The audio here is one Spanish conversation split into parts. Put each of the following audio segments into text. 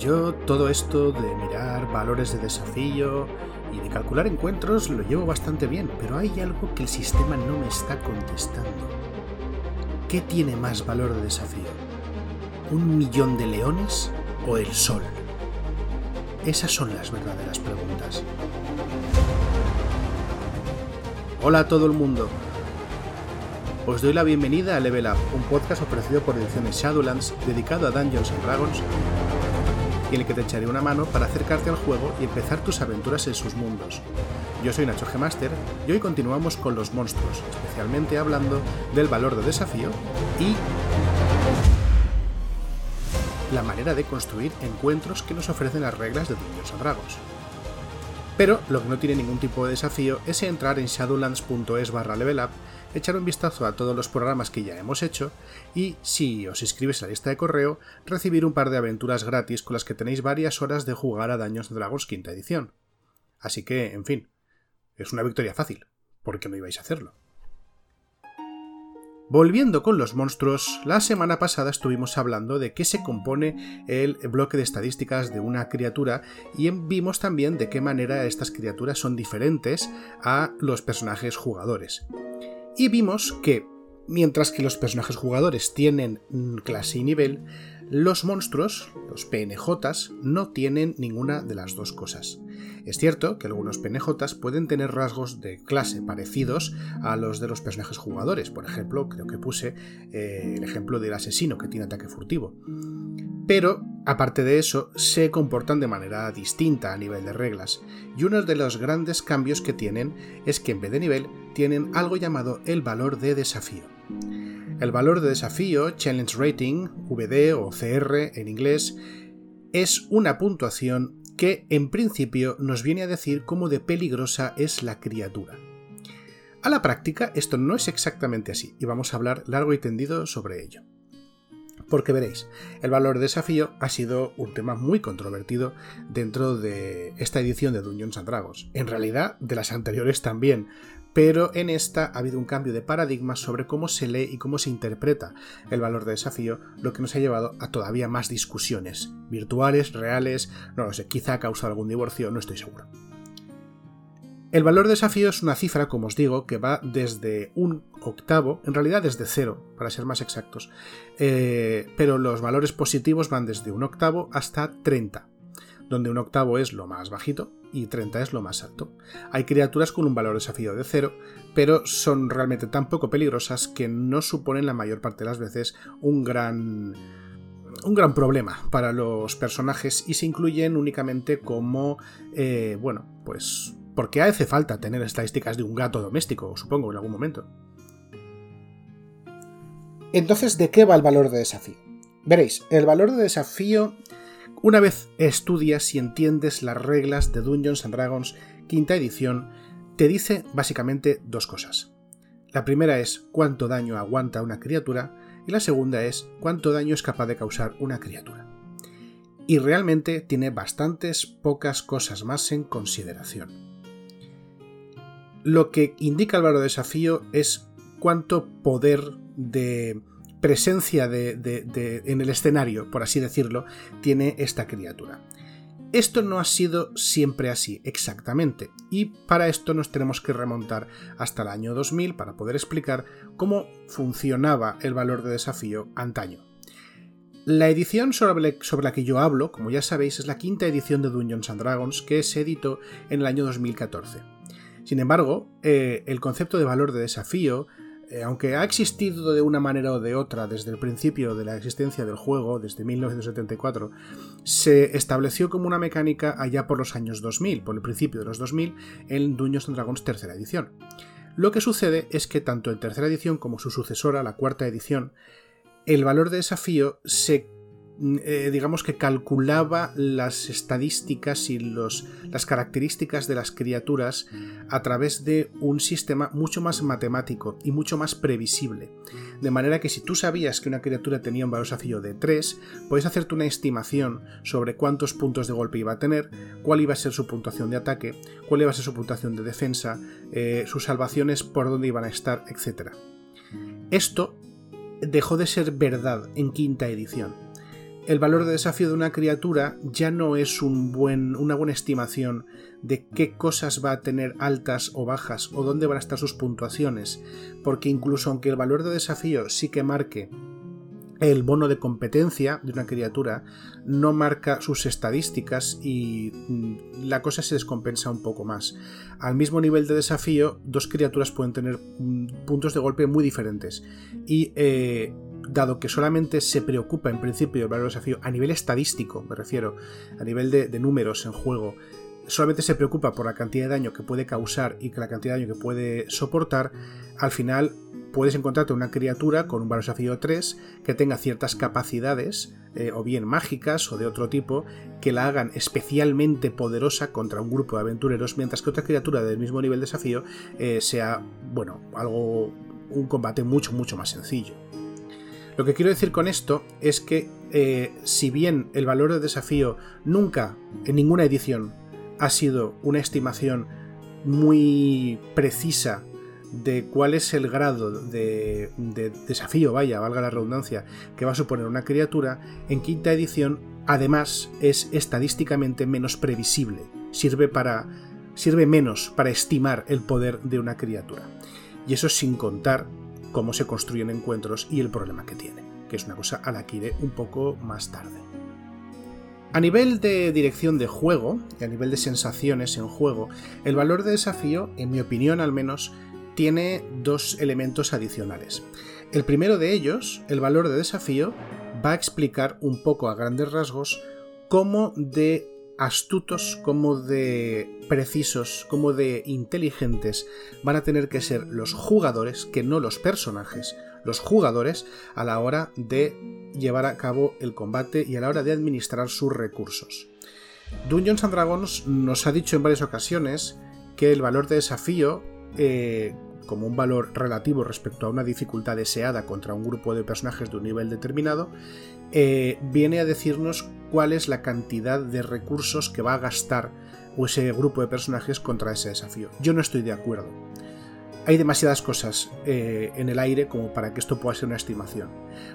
Yo todo esto de mirar valores de desafío y de calcular encuentros lo llevo bastante bien, pero hay algo que el sistema no me está contestando. ¿Qué tiene más valor de desafío? ¿Un millón de leones o el sol? Esas son las verdaderas preguntas. Hola a todo el mundo. Os doy la bienvenida a Level Up, un podcast ofrecido por Ediciones Shadowlands dedicado a Dungeons and Dragons y el que te echaré una mano para acercarte al juego y empezar tus aventuras en sus mundos. Yo soy Nacho Gemaster y hoy continuamos con los monstruos, especialmente hablando del valor de desafío y la manera de construir encuentros que nos ofrecen las reglas de Dungeons Dragons. Pero lo que no tiene ningún tipo de desafío es entrar en shadowlands.es barra levelup, echar un vistazo a todos los programas que ya hemos hecho y, si os inscribes a la lista de correo, recibir un par de aventuras gratis con las que tenéis varias horas de jugar a Daños Dragons quinta edición. Así que, en fin, es una victoria fácil, ¿por qué no ibais a hacerlo? Volviendo con los monstruos, la semana pasada estuvimos hablando de qué se compone el bloque de estadísticas de una criatura y vimos también de qué manera estas criaturas son diferentes a los personajes jugadores. Y vimos que, mientras que los personajes jugadores tienen clase y nivel, los monstruos, los PNJs, no tienen ninguna de las dos cosas. Es cierto que algunos PNJs pueden tener rasgos de clase parecidos a los de los personajes jugadores. Por ejemplo, creo que puse eh, el ejemplo del asesino que tiene ataque furtivo. Pero, aparte de eso, se comportan de manera distinta a nivel de reglas. Y uno de los grandes cambios que tienen es que en vez de nivel tienen algo llamado el valor de desafío. El valor de desafío, Challenge Rating, VD o CR en inglés, es una puntuación que en principio nos viene a decir cómo de peligrosa es la criatura. A la práctica esto no es exactamente así y vamos a hablar largo y tendido sobre ello. Porque veréis, el valor de desafío ha sido un tema muy controvertido dentro de esta edición de Dungeons and Dragons. En realidad, de las anteriores también, pero en esta ha habido un cambio de paradigma sobre cómo se lee y cómo se interpreta el valor de desafío, lo que nos ha llevado a todavía más discusiones, virtuales, reales, no lo sé, quizá ha causado algún divorcio, no estoy seguro. El valor de desafío es una cifra, como os digo, que va desde un octavo, en realidad desde cero, para ser más exactos, eh, pero los valores positivos van desde un octavo hasta 30, donde un octavo es lo más bajito y 30 es lo más alto. Hay criaturas con un valor desafío de 0, pero son realmente tan poco peligrosas que no suponen la mayor parte de las veces un gran un gran problema para los personajes y se incluyen únicamente como, eh, bueno, pues porque hace falta tener estadísticas de un gato doméstico, supongo, en algún momento. Entonces, ¿de qué va el valor de desafío? Veréis, el valor de desafío una vez estudias y entiendes las reglas de Dungeons and Dragons quinta edición, te dice básicamente dos cosas. La primera es cuánto daño aguanta una criatura y la segunda es cuánto daño es capaz de causar una criatura. Y realmente tiene bastantes pocas cosas más en consideración. Lo que indica el valor de desafío es cuánto poder de presencia de, en el escenario, por así decirlo, tiene esta criatura. Esto no ha sido siempre así, exactamente, y para esto nos tenemos que remontar hasta el año 2000 para poder explicar cómo funcionaba el valor de desafío antaño. La edición sobre, la que yo hablo, como ya sabéis, es la quinta edición de Dungeons and Dragons que se editó en el año 2014. Sin embargo, eh, el concepto de valor de desafío eh, aunque ha existido de una manera o de otra desde el principio de la existencia del juego, desde 1974, se estableció como una mecánica allá por los años 2000, por el principio de los 2000, en Dungeons Dragons tercera edición. Lo que sucede es que tanto en tercera edición como su sucesora, la cuarta edición, el valor de desafío se eh, digamos que calculaba las estadísticas y los, las características de las criaturas a través de un sistema mucho más matemático y mucho más previsible. De manera que si tú sabías que una criatura tenía un valor desafío de 3, puedes hacerte una estimación sobre cuántos puntos de golpe iba a tener, cuál iba a ser su puntuación de ataque, cuál iba a ser su puntuación de defensa, eh, sus salvaciones, por dónde iban a estar, etc. Esto dejó de ser verdad en quinta edición el valor de desafío de una criatura ya no es una buena estimación de qué cosas va a tener altas o bajas o dónde van a estar sus puntuaciones, porque incluso aunque el valor de desafío sí que marque el bono de competencia de una criatura no marca sus estadísticas y mm, la cosa se descompensa un poco más. Al mismo nivel de desafío, dos criaturas pueden tener mm, puntos de golpe muy diferentes. Y eh, dado que solamente se preocupa en principio el valor de desafío a nivel estadístico, me refiero, a nivel de, de números en juego, solamente se preocupa por la cantidad de daño que puede causar y que la cantidad de daño que puede soportar, al final puedes encontrarte una criatura con un valor desafío 3 que tenga ciertas capacidades, eh, o bien mágicas o de otro tipo, que la hagan especialmente poderosa contra un grupo de aventureros, mientras que otra criatura del mismo nivel de desafío eh, sea, bueno, algo, un combate mucho, mucho más sencillo. Lo que quiero decir con esto es que eh, si bien el valor de desafío nunca, en ninguna edición, ha sido una estimación muy precisa de cuál es el grado de, desafío, vaya, valga la redundancia, que va a suponer una criatura, en quinta edición además es estadísticamente menos previsible, sirve para sirve menos para estimar el poder de una criatura. Y eso sin contar cómo se construyen encuentros y el problema que tiene, que es una cosa a la que iré un poco más tarde. A nivel de dirección de juego y a nivel de sensaciones en juego, el valor de desafío, en mi opinión al menos, tiene dos elementos adicionales. El primero de ellos, el valor de desafío, va a explicar un poco a grandes rasgos cómo de astutos, como de precisos, como de inteligentes van a tener que ser los jugadores, que no los personajes, los jugadores a la hora de llevar a cabo el combate y a la hora de administrar sus recursos. Dungeons and Dragons nos ha dicho en varias ocasiones que el valor de desafío eh, como un valor relativo respecto a una dificultad deseada contra un grupo de personajes de un nivel determinado, eh, viene a decirnos cuál es la cantidad de recursos que va a gastar ese grupo de personajes contra ese desafío. Yo no estoy de acuerdo. Hay demasiadas cosas eh, en el aire como para que esto pueda ser una estimación.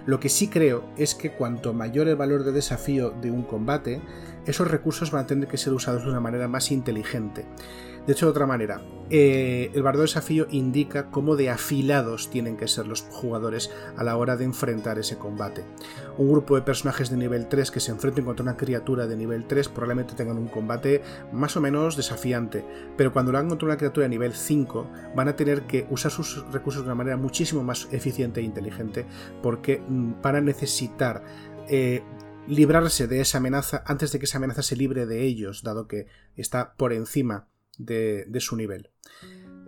Lo que sí creo es que cuanto mayor el valor de desafío de un combate, esos recursos van a tener que ser usados de una manera más inteligente. De hecho, de otra manera, eh, el bardo desafío indica cómo de afilados tienen que ser los jugadores a la hora de enfrentar ese combate. Un grupo de personajes de nivel 3 que se enfrenten contra una criatura de nivel 3 probablemente tengan un combate más o menos desafiante, pero cuando lo hagan contra una criatura de nivel 5 van a tener que usar sus recursos de una manera muchísimo más eficiente e inteligente porque mm, van a necesitar eh, librarse de esa amenaza antes de que esa amenaza se libre de ellos, dado que está por encima de, su nivel.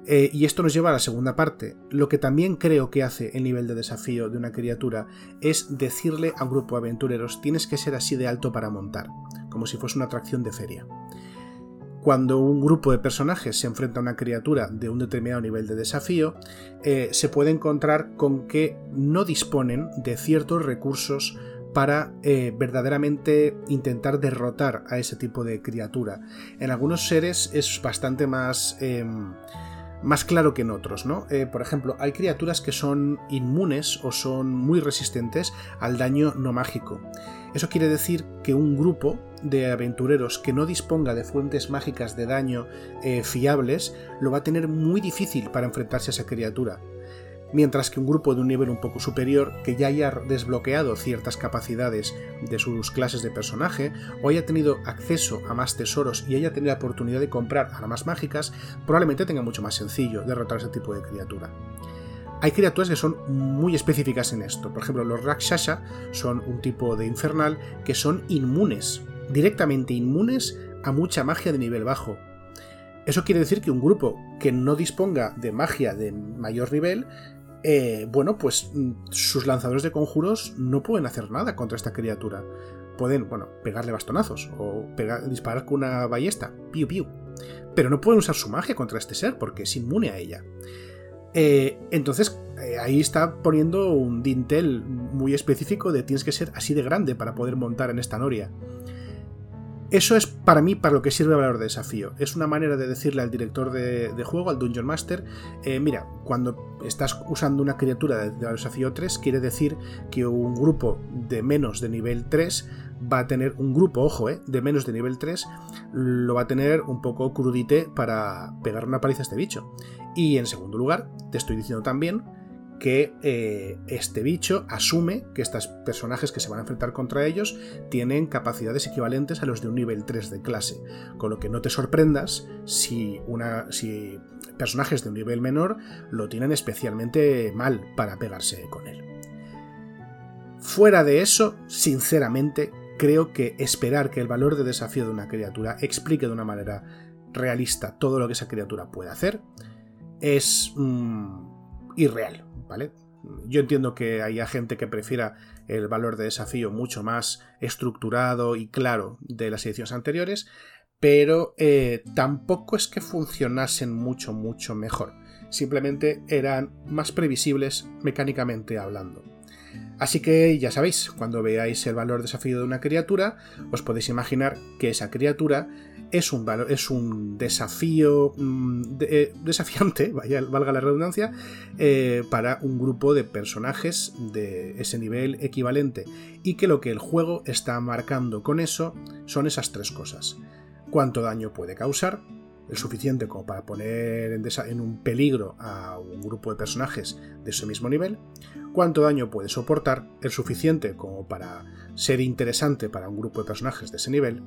Eh, y esto nos lleva a la segunda parte. Lo que también creo que hace el nivel de desafío de una criatura es decirle a un grupo de aventureros tienes que ser así de alto para montar, como si fuese una atracción de feria. Cuando un grupo de personajes se enfrenta a una criatura de un determinado nivel de desafío, eh, se puede encontrar con que no disponen de ciertos recursos para eh, verdaderamente intentar derrotar a ese tipo de criatura. En algunos seres es bastante más... Em, más claro que en otros, ¿no? Eh, por ejemplo, hay criaturas que son inmunes o son muy resistentes al daño no mágico. Eso quiere decir que un grupo de aventureros que no disponga de fuentes mágicas de daño eh, fiables lo va a tener muy difícil para enfrentarse a esa criatura mientras que un grupo de un nivel un poco superior que ya haya desbloqueado ciertas capacidades de sus clases de personaje o haya tenido acceso a más tesoros y haya tenido la oportunidad de comprar armas mágicas, probablemente tenga mucho más sencillo derrotar ese tipo de criatura. Hay criaturas que son muy específicas en esto. Por ejemplo, los Rakshasa son un tipo de infernal que son inmunes, directamente inmunes a mucha magia de nivel bajo. Eso quiere decir que un grupo que no disponga de magia de mayor nivel eh, bueno, pues mm, sus lanzadores de conjuros no pueden hacer nada contra esta criatura. Pueden, bueno, pegarle bastonazos o disparar con una ballesta, piu piu. Pero no pueden usar su magia contra este ser porque es inmune a ella. Eh, entonces, eh, ahí está poniendo un dintel muy específico de tienes que ser así de grande para poder montar en esta noria. Eso es para mí para lo que sirve valor de desafío. Es una manera de decirle al director de, juego, al Dungeon Master, eh, mira, cuando estás usando una criatura de, de, desafío 3, quiere decir que un grupo de menos de nivel 3 va a tener un grupo, ojo, eh, de menos de nivel 3, lo va a tener un poco crudite para pegar una paliza a este bicho. Y en segundo lugar, te estoy diciendo también que eh, este bicho asume que estos personajes que se van a enfrentar contra ellos tienen capacidades equivalentes a los de un nivel 3 de clase, con lo que no te sorprendas si, una, si personajes de un nivel menor lo tienen especialmente mal para pegarse con él. Fuera de eso, sinceramente, creo que esperar que el valor de desafío de una criatura explique de una manera realista todo lo que esa criatura puede hacer es mm, irreal. Yo entiendo que haya gente que prefiera el valor de desafío mucho más estructurado y claro de las ediciones anteriores, pero eh, tampoco es que funcionasen mucho, mucho mejor. Simplemente eran más previsibles mecánicamente hablando. Así que ya sabéis, cuando veáis el valor de desafío de una criatura, os podéis imaginar que esa criatura es un, es un desafío mm, eh, desafiante, vaya, valga la redundancia, eh, para un grupo de personajes de ese nivel equivalente. Y que lo que el juego está marcando con eso son esas tres cosas. Cuánto daño puede causar, el suficiente como para poner en, en, un peligro a un grupo de personajes de ese mismo nivel, cuánto daño puede soportar, el suficiente como para ser interesante para un grupo de personajes de ese nivel,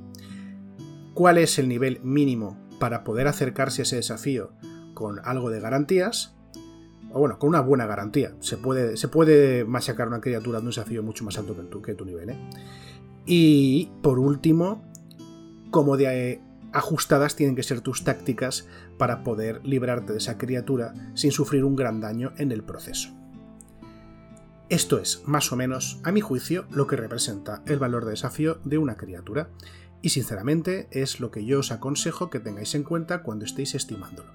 cuál es el nivel mínimo para poder acercarse a ese desafío con algo de garantías, o bueno, con una buena garantía. Se puede, se puede machacar una criatura de un desafío mucho más alto que tu, que tu nivel. ¿eh? Y por último, como de eh, ajustadas tienen que ser tus tácticas para poder librarte de esa criatura sin sufrir un gran daño en el proceso. Esto es, más o menos, a mi juicio, lo que representa el valor de desafío de una criatura y sinceramente es lo que yo os aconsejo que tengáis en cuenta cuando estéis estimándolo.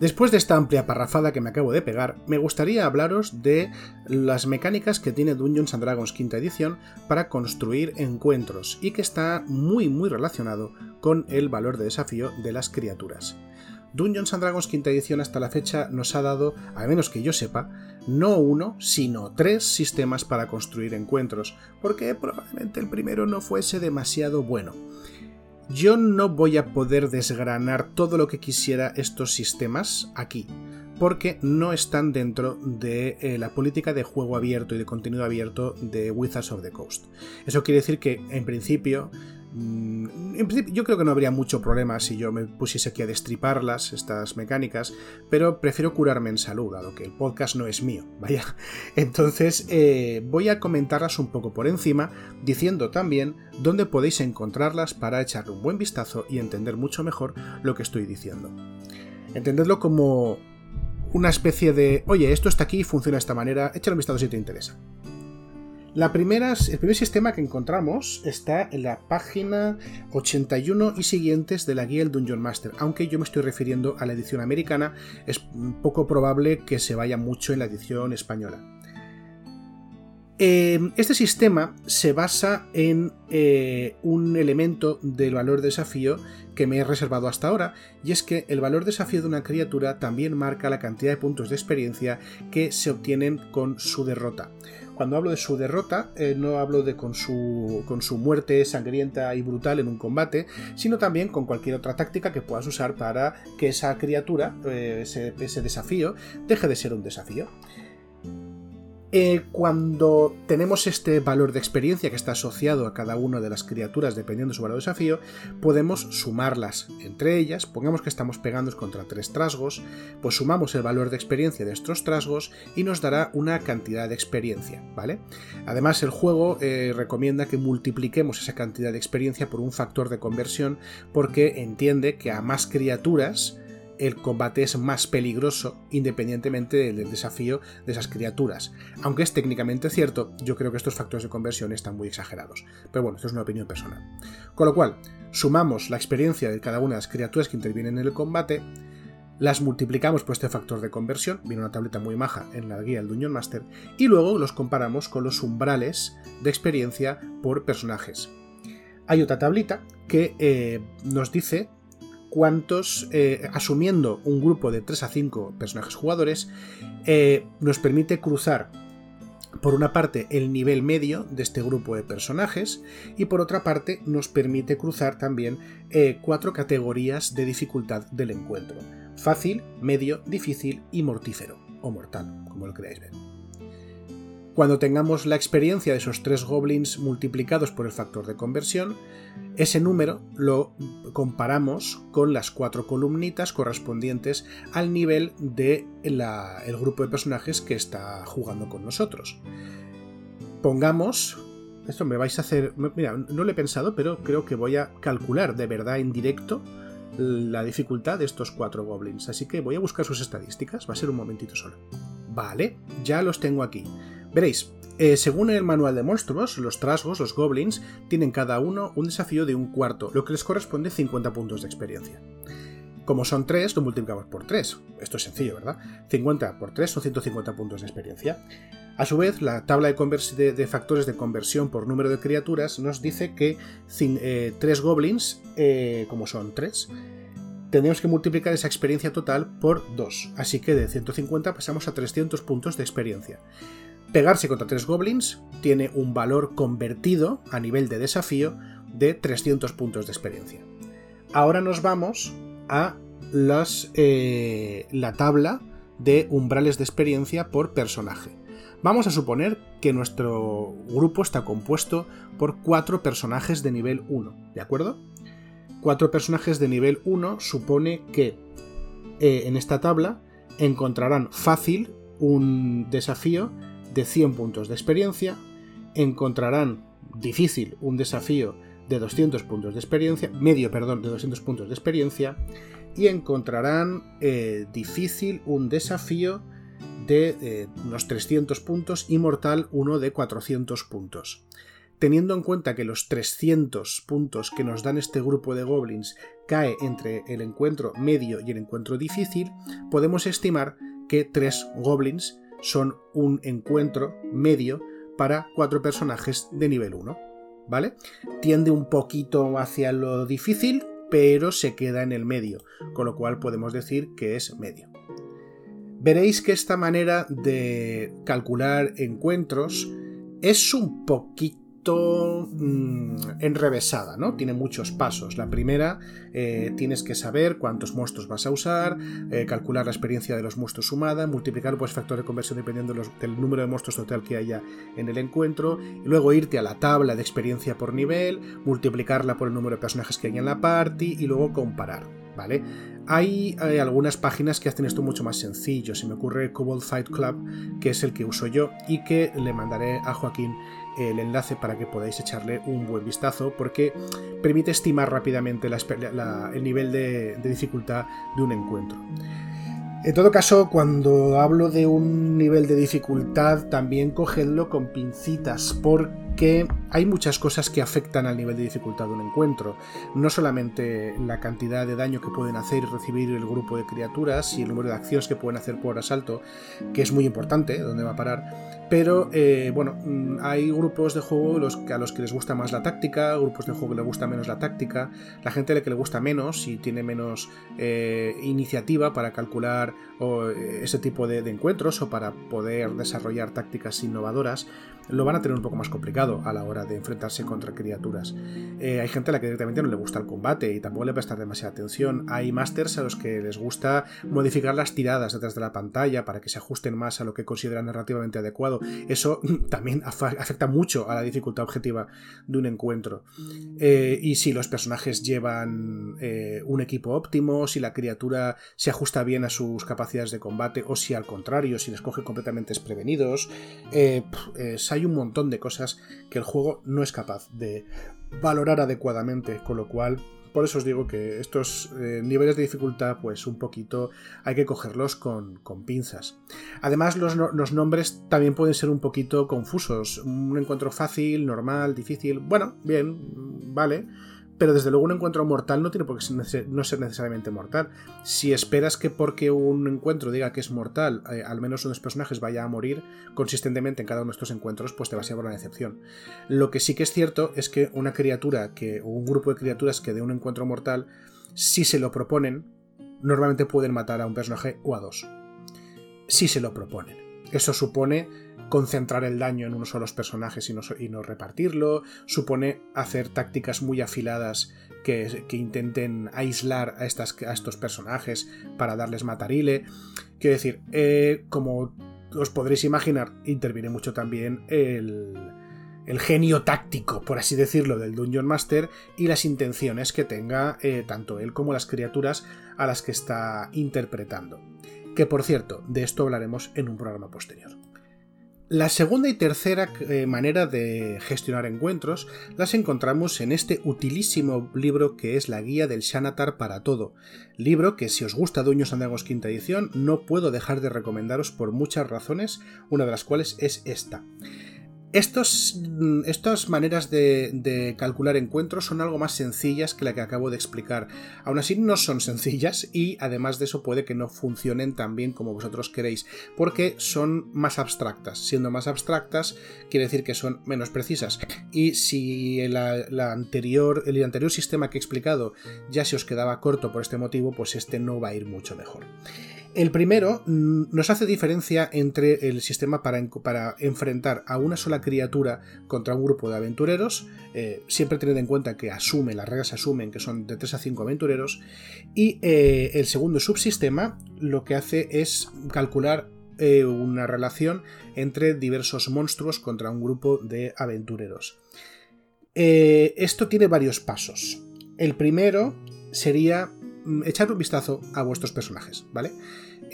Después de esta amplia parrafada que me acabo de pegar, me gustaría hablaros de las mecánicas que tiene Dungeons and Dragons quinta edición para construir encuentros y que está muy muy relacionado con el valor de desafío de las criaturas. Dungeons and Dragons quinta edición hasta la fecha nos ha dado, al menos que yo sepa, no uno, sino tres sistemas para construir encuentros, porque probablemente el primero no fuese demasiado bueno. Yo no voy a poder desgranar todo lo que quisiera estos sistemas aquí, porque no están dentro de eh, la política de juego abierto y de contenido abierto de Wizards of the Coast. Eso quiere decir que, en principio, en principio, yo creo que no habría mucho problema si yo me pusiese aquí a destriparlas, estas mecánicas, pero prefiero curarme en salud, dado que el podcast no es mío, vaya. Entonces, eh, voy a comentarlas un poco por encima, diciendo también dónde podéis encontrarlas para echarle un buen vistazo y entender mucho mejor lo que estoy diciendo. Entendedlo como una especie de, oye, esto está aquí funciona de esta manera, échale un vistazo si te interesa. La primera, el primer sistema que encontramos está en la página 81 y siguientes de la guía del Dungeon Master, aunque yo me estoy refiriendo a la edición americana, es poco probable que se vaya mucho en la edición española. Em, este sistema se basa en eh, un elemento del valor de desafío que me he reservado hasta ahora, y es que el valor de desafío de una criatura también marca la cantidad de puntos de experiencia que se obtienen con su derrota. Cuando hablo de su derrota, eh, no hablo de con su, con su muerte sangrienta y brutal en un combate, sino también con cualquier otra táctica que puedas usar para que esa criatura, eh, ese desafío, deje de ser un desafío. Eh, cuando tenemos este valor de experiencia que está asociado a cada una de las criaturas dependiendo de su valor de desafío, podemos sumarlas entre ellas. Pongamos que estamos pegando contra tres trasgos, pues sumamos el valor de experiencia de estos trasgos y nos dará una cantidad de experiencia, ¿vale? Además, el juego eh, recomienda que multipliquemos esa cantidad de experiencia por un factor de conversión porque entiende que a más criaturas el combate es más peligroso independientemente del desafío de esas criaturas. Aunque es técnicamente cierto, yo creo que estos factores de conversión están muy exagerados. Pero bueno, esto es una opinión personal. Con lo cual, sumamos la experiencia de cada una de las criaturas que intervienen en el combate, las multiplicamos por este factor de conversión, viene una tableta muy maja en la guía del Dungeon Master, y luego los comparamos con los umbrales de experiencia por personajes. hay otra tablita que eh, nos dice cuántos, eh, asumiendo un grupo de 3 a 5 personajes jugadores, eh, nos permite cruzar por una parte el nivel medio de este grupo de personajes y por otra parte nos permite cruzar también cuatro categorías de dificultad del encuentro. Fácil, medio, difícil y mortífero o mortal, como lo queráis ver. Cuando tengamos la experiencia de esos tres goblins multiplicados por el factor de conversión, ese número lo comparamos con las cuatro columnitas correspondientes al nivel del el grupo de personajes que está jugando con nosotros. Pongamos... Esto me vais a hacer... Mira, no lo he pensado, pero creo que voy a calcular de verdad en directo la dificultad de estos cuatro goblins. Así que voy a buscar sus estadísticas. Va a ser un momentito solo. Vale, ya los tengo aquí. Veréis, eh, según el manual de monstruos, los trasgos, los goblins, tienen cada uno un desafío de un cuarto, lo que les corresponde 50 puntos de experiencia. Como son 3, lo multiplicamos por 3. Esto es sencillo, ¿verdad? 50 por 3 son 150 puntos de experiencia. A su vez, la tabla de, factores de conversión por número de criaturas nos dice que 3 eh, goblins, eh, como son 3, tenemos que multiplicar esa experiencia total por 2. Así que de 150 pasamos a 300 puntos de experiencia. Pegarse contra tres goblins tiene un valor convertido a nivel de desafío de 300 puntos de experiencia. Ahora nos vamos a eh, la tabla de umbrales de experiencia por personaje. Vamos a suponer que nuestro grupo está compuesto por cuatro personajes de nivel 1, ¿de acuerdo? Cuatro personajes de nivel 1 supone que eh, en esta tabla encontrarán fácil un desafío de 100 puntos de experiencia, encontrarán difícil un desafío de 200 puntos de experiencia, medio, perdón, de 200 puntos de experiencia, y encontrarán eh, difícil un desafío de eh, unos 300 puntos y mortal uno de 400 puntos. Teniendo en cuenta que los 300 puntos que nos dan este grupo de goblins cae entre el encuentro medio y el encuentro difícil, podemos estimar que 3 goblins son un encuentro medio para cuatro personajes de nivel 1. ¿Vale? Tiende un poquito hacia lo difícil, pero se queda en el medio, con lo cual podemos decir que es medio. Veréis que esta manera de calcular encuentros es un poquito Mm, enrevesada, ¿no? Tiene muchos pasos. La primera, eh, tienes que saber cuántos monstruos vas a usar, eh, calcular la experiencia de los monstruos sumada, multiplicar pues factor de conversión dependiendo del número de monstruos total que haya en el encuentro, y luego irte a la tabla de experiencia por nivel, multiplicarla por el número de personajes que hay en la party y luego comparar, ¿vale? Hay, hay, algunas páginas que hacen esto mucho más sencillo. Se me ocurre Cobalt Fight Club, que es el que uso yo y que le mandaré a Joaquín el enlace para que podáis echarle un buen vistazo porque permite estimar rápidamente el nivel de, dificultad de un encuentro. En todo caso, cuando hablo de un nivel de dificultad, también cogedlo con pincitas, porque hay muchas cosas que afectan al nivel de dificultad de un encuentro. No solamente la cantidad de daño que pueden hacer y recibir el grupo de criaturas y el número de acciones que pueden hacer por asalto, que es muy importante, donde va a parar, pero eh, bueno, mm, hay grupos de juego los, a los que les gusta más la táctica, grupos de juego que les gusta menos la táctica, la gente a la que le gusta menos y tiene menos eh, iniciativa para calcular eh, ese tipo de encuentros o para poder desarrollar tácticas innovadoras lo van a tener un poco más complicado a la hora de enfrentarse contra criaturas. Eh, hay gente a la que directamente no le gusta el combate y tampoco le prestar demasiada atención. Hay masters a los que les gusta modificar las tiradas detrás de la pantalla para que se ajusten más a lo que consideran narrativamente adecuado. Eso también afecta mucho a la dificultad objetiva de un encuentro. Eh, y si los personajes llevan eh, un equipo óptimo, si la criatura se ajusta bien a sus capacidades de combate o si al contrario, si les coge completamente desprevenidos, hay un montón de cosas que el juego no es capaz de valorar adecuadamente, con lo cual por eso os digo que estos eh, niveles de dificultad, pues un poquito hay que cogerlos con, pinzas. Además, los, los, nombres también pueden ser un poquito confusos. Un encuentro fácil, normal, difícil. Bueno, bien, vale pero desde luego un encuentro mortal no tiene por qué no ser necesariamente mortal. Si esperas que porque un encuentro diga que es mortal, eh, al menos uno de los personajes vaya a morir consistentemente en cada uno de estos encuentros, pues te va a ser una decepción. Lo que sí que es cierto es que una criatura que, o un grupo de criaturas que de un encuentro mortal, si se lo proponen, normalmente pueden matar a un personaje o a dos. Si se lo proponen. Eso supone concentrar el daño en uno solo los personajes y no, repartirlo, supone hacer tácticas muy afiladas que, intenten aislar a, estos personajes para darles matarile. Quiero decir, eh, como os podréis imaginar, interviene mucho también el, el genio táctico, por así decirlo, del Dungeon Master y las intenciones que tenga eh, tanto él como las criaturas a las que está interpretando. Que por cierto, de esto hablaremos en un programa posterior. La segunda y tercera eh, manera de gestionar encuentros las encontramos en este utilísimo libro que es la Guía del Shanatar para todo. Libro que si os gusta Dueños Andagos quinta edición no puedo dejar de recomendaros por muchas razones, una de las cuales es esta. Estos, mm, estas maneras de, calcular encuentros son algo más sencillas que la que acabo de explicar. Aún así no son sencillas y además de eso puede que no funcionen tan bien como vosotros queréis, porque son más abstractas. Siendo más abstractas quiere decir que son menos precisas. Y si anterior, el anterior sistema que he explicado ya se os quedaba corto por este motivo, pues este no va a ir mucho mejor. El primero mm, nos hace diferencia entre el sistema para, enfrentar a una sola criatura contra un grupo de aventureros, eh, siempre teniendo en cuenta que asume, las reglas asumen que son de 3 a 5 aventureros, y eh, el segundo subsistema lo que hace es calcular eh, una relación entre diversos monstruos contra un grupo de aventureros. esto tiene varios pasos. El primero sería Mm, echar un vistazo a vuestros personajes, ¿vale?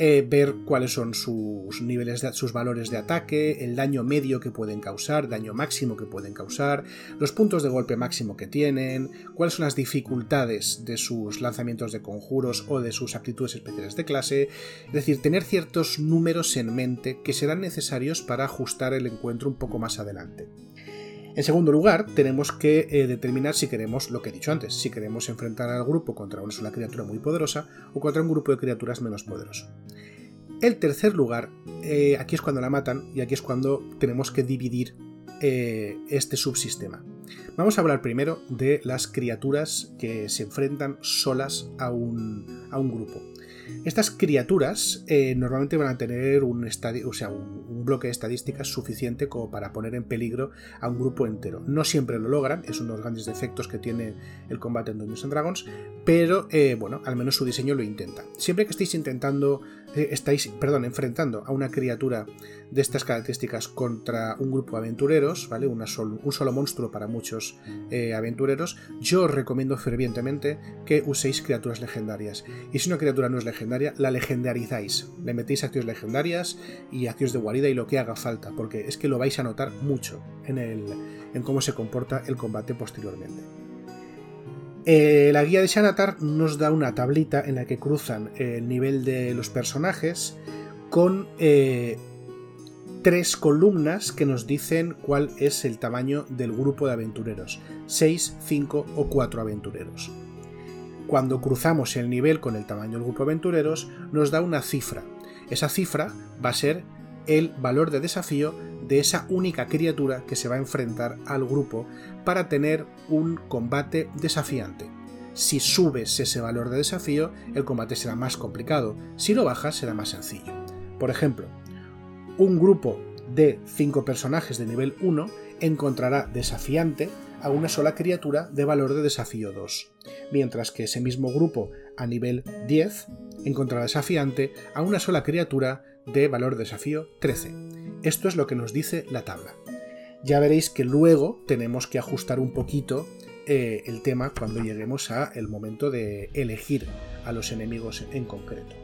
Eh, ver cuáles son sus niveles, de, sus valores de ataque, el daño medio que pueden causar, daño máximo que pueden causar, los puntos de golpe máximo que tienen, cuáles son las dificultades de sus lanzamientos de conjuros o de sus aptitudes especiales de clase, es decir, tener ciertos números en mente que serán necesarios para ajustar el encuentro un poco más adelante. En segundo lugar, tenemos que eh, determinar si queremos lo que he dicho antes, si queremos enfrentar al grupo contra una sola criatura muy poderosa o contra un grupo de criaturas menos poderoso. El tercer lugar, eh, aquí es cuando la matan y aquí es cuando tenemos que dividir eh, este subsistema. Vamos a hablar primero de las criaturas que se enfrentan solas a un, a un grupo. Estas criaturas eh, normalmente van a tener un, o sea, un, bloque de estadísticas suficiente como para poner en peligro a un grupo entero. No siempre lo logran, es uno de los grandes defectos que tiene el combate en Dungeons and Dragons, pero eh, bueno, al menos su diseño lo intenta. Siempre que estéis intentando, estáis, perdón, enfrentando a una criatura de estas características contra un grupo de aventureros, ¿vale? un solo monstruo para muchos aventureros, yo os recomiendo fervientemente que uséis criaturas legendarias. Y si una criatura no es legendaria, la legendarizáis. Le metéis acciones legendarias y acciones de guarida y lo que haga falta, porque es que lo vais a notar mucho en, el, en cómo se comporta el combate posteriormente. Eh, la guía de Shanatar nos da una tablita en la que cruzan el nivel de los personajes con eh, tres columnas que nos dicen cuál es el tamaño del grupo de aventureros. 6, 5 o 4 aventureros. Cuando cruzamos el nivel con el tamaño del grupo de aventureros, nos da una cifra. Esa cifra va a ser el valor de desafío de esa única criatura que se va a enfrentar al grupo para tener un combate desafiante. Si subes ese valor de desafío, el combate será más complicado. Si lo bajas, será más sencillo. Por ejemplo, un grupo de 5 personajes de nivel 1 encontrará desafiante a una sola criatura de valor de desafío 2, mientras que ese mismo grupo a nivel 10 encontrará desafiante a una sola criatura de valor de desafío 13. Esto es lo que nos dice la tabla. Ya veréis que luego tenemos que ajustar un poquito eh, el tema cuando lleguemos a el momento de elegir a los enemigos en concreto.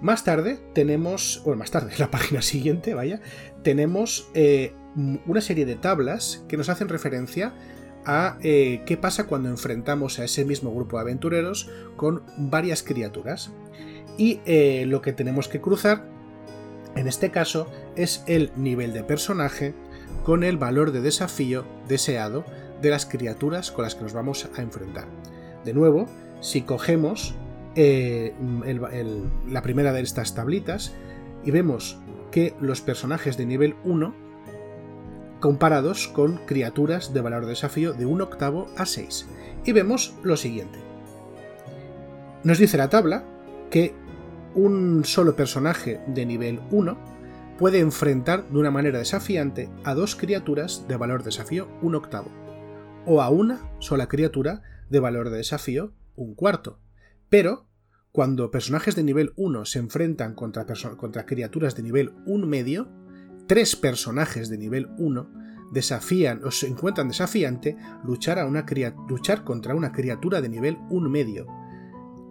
Más tarde tenemos, bueno, más tarde, la página siguiente, vaya, tenemos eh, una serie de tablas que nos hacen referencia a eh, qué pasa cuando enfrentamos a ese mismo grupo de aventureros con varias criaturas. Y eh, lo que tenemos que cruzar, en este caso, es el nivel de personaje con el valor de desafío deseado de las criaturas con las que nos vamos a enfrentar. De nuevo, si cogemos eh, la primera de estas tablitas y vemos que los personajes de nivel 1 comparados con criaturas de valor de desafío de 1 octavo a 6. Y vemos lo siguiente. Nos dice la tabla que un solo personaje de nivel 1 puede enfrentar de una manera desafiante a dos criaturas de valor de desafío 1 octavo, o a una sola criatura de valor de desafío un cuarto. Pero, cuando personajes de nivel 1 se enfrentan contra, contra criaturas de nivel 1 medio, tres personajes de nivel 1 desafían o se encuentran desafiante luchar, a una luchar contra una criatura de nivel 1 medio.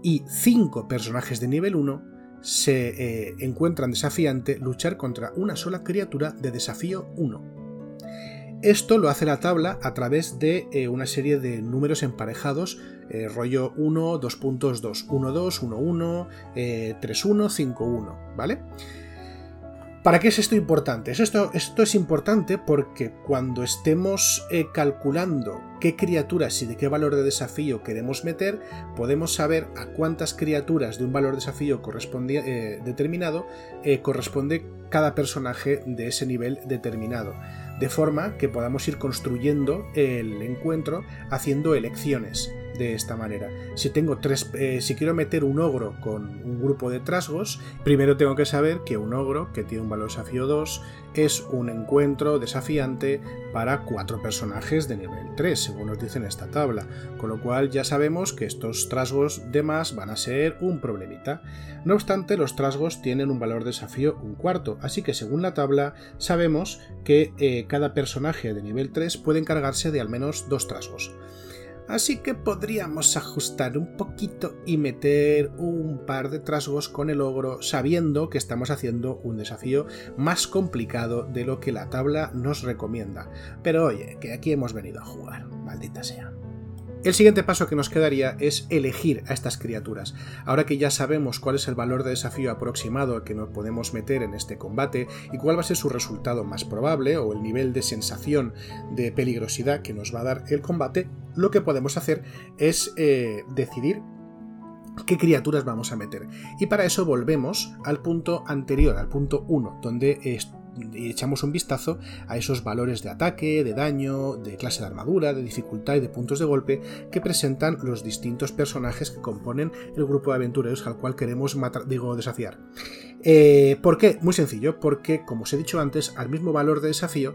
Y cinco personajes de nivel 1 se eh, encuentran desafiante luchar contra una sola criatura de desafío 1. Esto lo hace la tabla a través de eh, una serie de números emparejados, eh, rollo 1, 2.2, 1, 2, 1, 1, 3, 1, 5, 1, ¿vale? ¿Para qué es esto importante? Esto, esto es importante porque cuando estemos eh, calculando qué criaturas y de qué valor de desafío queremos meter, podemos saber a cuántas criaturas de un valor de desafío eh, determinado eh, corresponde cada personaje de ese nivel determinado. De forma que podamos ir construyendo el encuentro haciendo elecciones de esta manera. Si tengo tres, eh, si quiero meter un ogro con un grupo de trasgos, primero tengo que saber que un ogro que tiene un valor desafío 2 es un encuentro desafiante para cuatro personajes de nivel 3, según nos dice en esta tabla, con lo cual ya sabemos que estos trasgos de más van a ser un problemita. No obstante, los trasgos tienen un valor desafío un cuarto, así que según la tabla sabemos que eh, cada personaje de nivel 3 puede encargarse de al menos dos trasgos. Así que podríamos ajustar un poquito y meter un par de trasgos con el ogro sabiendo que estamos haciendo un desafío más complicado de lo que la tabla nos recomienda. Pero oye, que aquí hemos venido a jugar, maldita sea. El siguiente paso que nos quedaría es elegir a estas criaturas. Ahora que ya sabemos cuál es el valor de desafío aproximado que nos podemos meter en este combate y cuál va a ser su resultado más probable o el nivel de sensación de peligrosidad que nos va a dar el combate, lo que podemos hacer es eh, decidir qué criaturas vamos a meter. Y para eso volvemos al punto anterior, al punto 1, donde y echamos un vistazo a esos valores de ataque, de daño, de clase de armadura, de dificultad y de puntos de golpe que presentan los distintos personajes que componen el grupo de aventureros al cual queremos matar, digo, desafiar. Eh, ¿Por qué? Muy sencillo, porque, como os he dicho antes, al mismo valor de desafío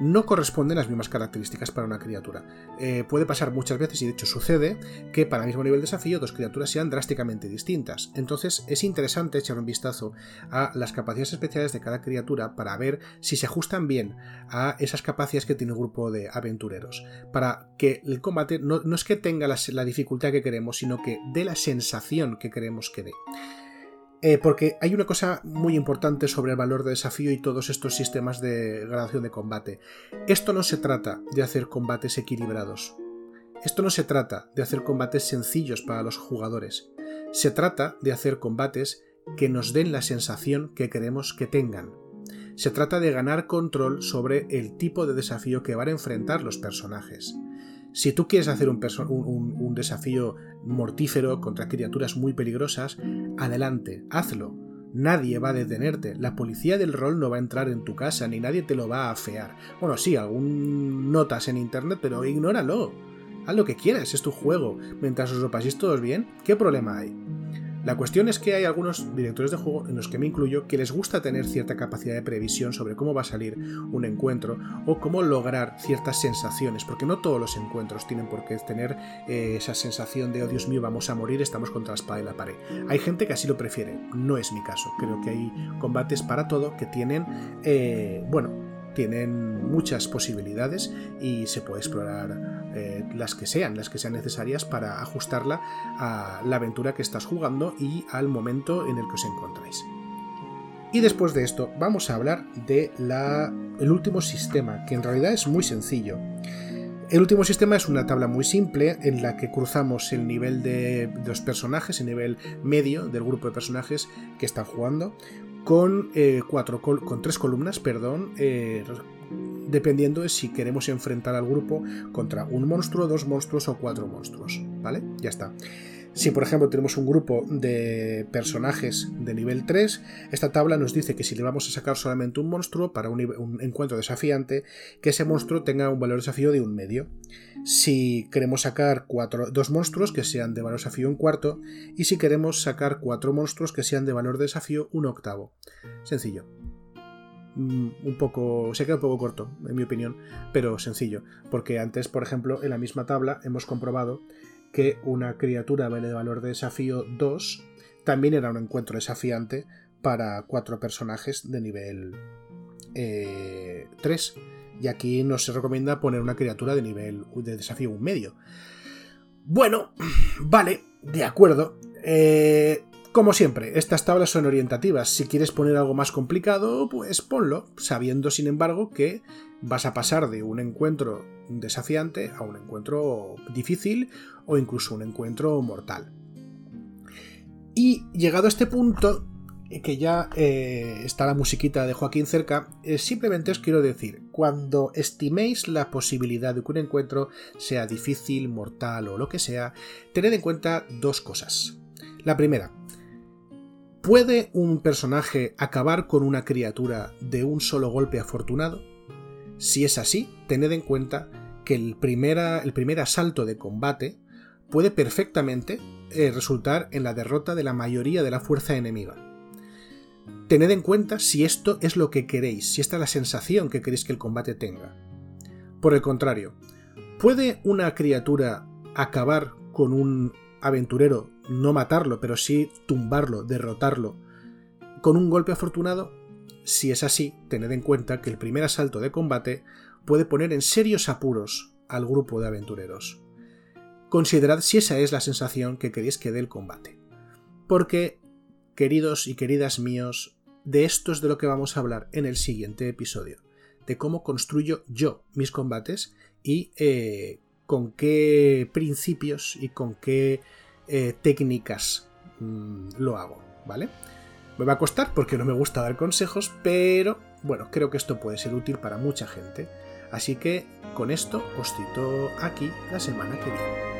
no corresponden las mismas características para una criatura. Eh, puede pasar muchas veces, y de hecho sucede, que para el mismo nivel de desafío dos criaturas sean drásticamente distintas. Entonces es interesante echar un vistazo a las capacidades especiales de cada criatura para ver si se ajustan bien a esas capacidades que tiene un grupo de aventureros. Para que el combate no, es que tenga la dificultad que queremos, sino que dé la sensación que queremos que dé. Eh, porque hay una cosa muy importante sobre el valor de desafío y todos estos sistemas de gradación de combate. Esto no se trata de hacer combates equilibrados. Esto no se trata de hacer combates sencillos para los jugadores. Se trata de hacer combates que nos den la sensación que queremos que tengan. Se trata de ganar control sobre el tipo de desafío que van a enfrentar los personajes. Si tú quieres hacer un, un, desafío mortífero contra criaturas muy peligrosas, adelante, hazlo. Nadie va a detenerte. La policía del rol no va a entrar en tu casa, ni nadie te lo va a afear. Bueno, sí, algún notas en internet, pero ignóralo. Haz lo que quieras, es tu juego. Mientras os lo paséis todos bien, ¿qué problema hay? La cuestión es que hay algunos directores de juego, en los que me incluyo, que les gusta tener cierta capacidad de previsión sobre cómo va a salir un encuentro o cómo lograr ciertas sensaciones, porque no todos los encuentros tienen por qué tener eh, esa sensación de, oh Dios mío, vamos a morir, estamos contra la espada y la pared. Hay gente que así lo prefiere, no es mi caso. Creo que hay combates para todo que tienen, eh, bueno, tienen muchas posibilidades y se puede explorar eh, las que sean, las que sean necesarias para ajustarla a la aventura que estás jugando y al momento en el que os encontráis. Y después de esto vamos a hablar de la, el último sistema, que en realidad es muy sencillo. El último sistema es una tabla muy simple en la que cruzamos el nivel de, los personajes, el nivel medio del grupo de personajes que están jugando, con, eh, cuatro, con tres columnas, perdón, eh, dependiendo de si queremos enfrentar al grupo contra un monstruo, dos monstruos o cuatro monstruos, ¿vale? Ya está. Si por ejemplo tenemos un grupo de personajes de nivel 3, esta tabla nos dice que si le vamos a sacar solamente un monstruo para un, encuentro desafiante, que ese monstruo tenga un valor de desafío de un medio. Si queremos sacar cuatro, dos monstruos que sean de valor de desafío un cuarto, y si queremos sacar cuatro monstruos que sean de valor de desafío un octavo. Sencillo. Mm, un poco. se queda un poco corto, en mi opinión, pero sencillo. Porque antes, por ejemplo, en la misma tabla hemos comprobado que una criatura de valor de desafío 2 también era un encuentro desafiante para cuatro personajes de nivel 3. Eh, y aquí no se recomienda poner una criatura de nivel de desafío un medio. Bueno, vale, de acuerdo. Eh, como siempre, estas tablas son orientativas. Si quieres poner algo más complicado, pues ponlo, sabiendo sin embargo que vas a pasar de un encuentro desafiante a un encuentro difícil o incluso un encuentro mortal. Y llegado a este punto, que ya eh, está la musiquita de Joaquín cerca, eh, simplemente os quiero decir, cuando estiméis la posibilidad de que un encuentro sea difícil, mortal o lo que sea, tened en cuenta dos cosas. La primera, ¿Puede un personaje acabar con una criatura de un solo golpe afortunado? Si es así, tened en cuenta que el, primer asalto de combate puede perfectamente eh, resultar en la derrota de la mayoría de la fuerza enemiga. Tened en cuenta si esto es lo que queréis, si esta es la sensación que queréis que el combate tenga. Por el contrario, ¿puede una criatura acabar con un aventurero, no matarlo, pero sí tumbarlo, derrotarlo, con un golpe afortunado, si es así, tened en cuenta que el primer asalto de combate puede poner en serios apuros al grupo de aventureros. Considerad si esa es la sensación que queréis que dé el combate. Porque, queridos y queridas míos, de esto es de lo que vamos a hablar en el siguiente episodio, de cómo construyo yo mis combates y eh, con qué principios y con qué eh, técnicas mm, lo hago, ¿vale? Me va a costar porque no me gusta dar consejos, pero bueno, creo que esto puede ser útil para mucha gente. Así que con esto os cito aquí la semana que viene.